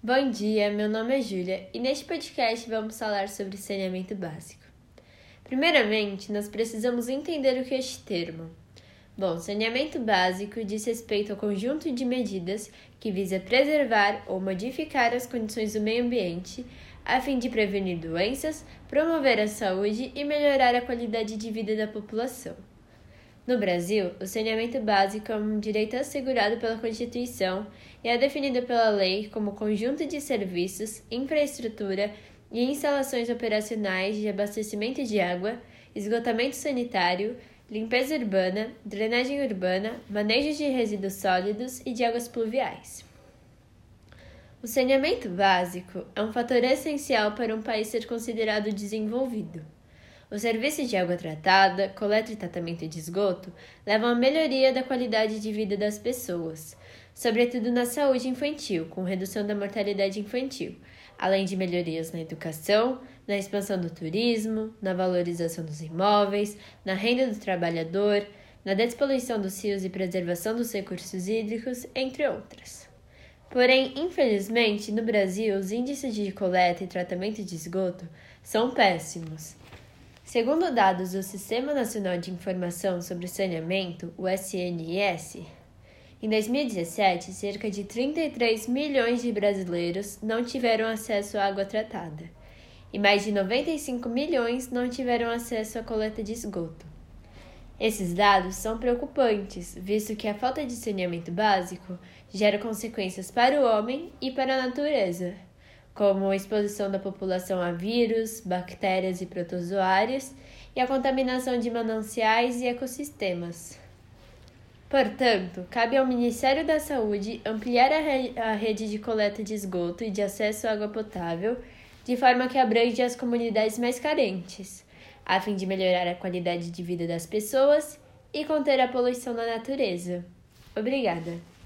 Bom dia, meu nome é Júlia e neste podcast vamos falar sobre saneamento básico. Primeiramente, nós precisamos entender o que é este termo. Bom, saneamento básico diz respeito ao conjunto de medidas que visa preservar ou modificar as condições do meio ambiente a fim de prevenir doenças, promover a saúde e melhorar a qualidade de vida da população. No Brasil, o saneamento básico é um direito assegurado pela Constituição e é definido pela lei como conjunto de serviços, infraestrutura e instalações operacionais de abastecimento de água, esgotamento sanitário, limpeza urbana, drenagem urbana, manejo de resíduos sólidos e de águas pluviais. O saneamento básico é um fator essencial para um país ser considerado desenvolvido. Os serviços de água tratada, coleta e tratamento de esgoto levam à melhoria da qualidade de vida das pessoas, sobretudo na saúde infantil, com redução da mortalidade infantil, além de melhorias na educação, na expansão do turismo, na valorização dos imóveis, na renda do trabalhador, na despoluição dos rios e preservação dos recursos hídricos, entre outras. Porém, infelizmente, no Brasil, os índices de coleta e tratamento de esgoto são péssimos. Segundo dados do Sistema Nacional de Informação sobre Saneamento, o SNS, em 2017, cerca de 33 milhões de brasileiros não tiveram acesso à água tratada e mais de 95 milhões não tiveram acesso à coleta de esgoto. Esses dados são preocupantes, visto que a falta de saneamento básico gera consequências para o homem e para a natureza como exposição da população a vírus, bactérias e protozoários e a contaminação de mananciais e ecossistemas. Portanto, cabe ao Ministério da Saúde ampliar a, re a rede de coleta de esgoto e de acesso à água potável de forma que abrange as comunidades mais carentes, a fim de melhorar a qualidade de vida das pessoas e conter a poluição na natureza. Obrigada!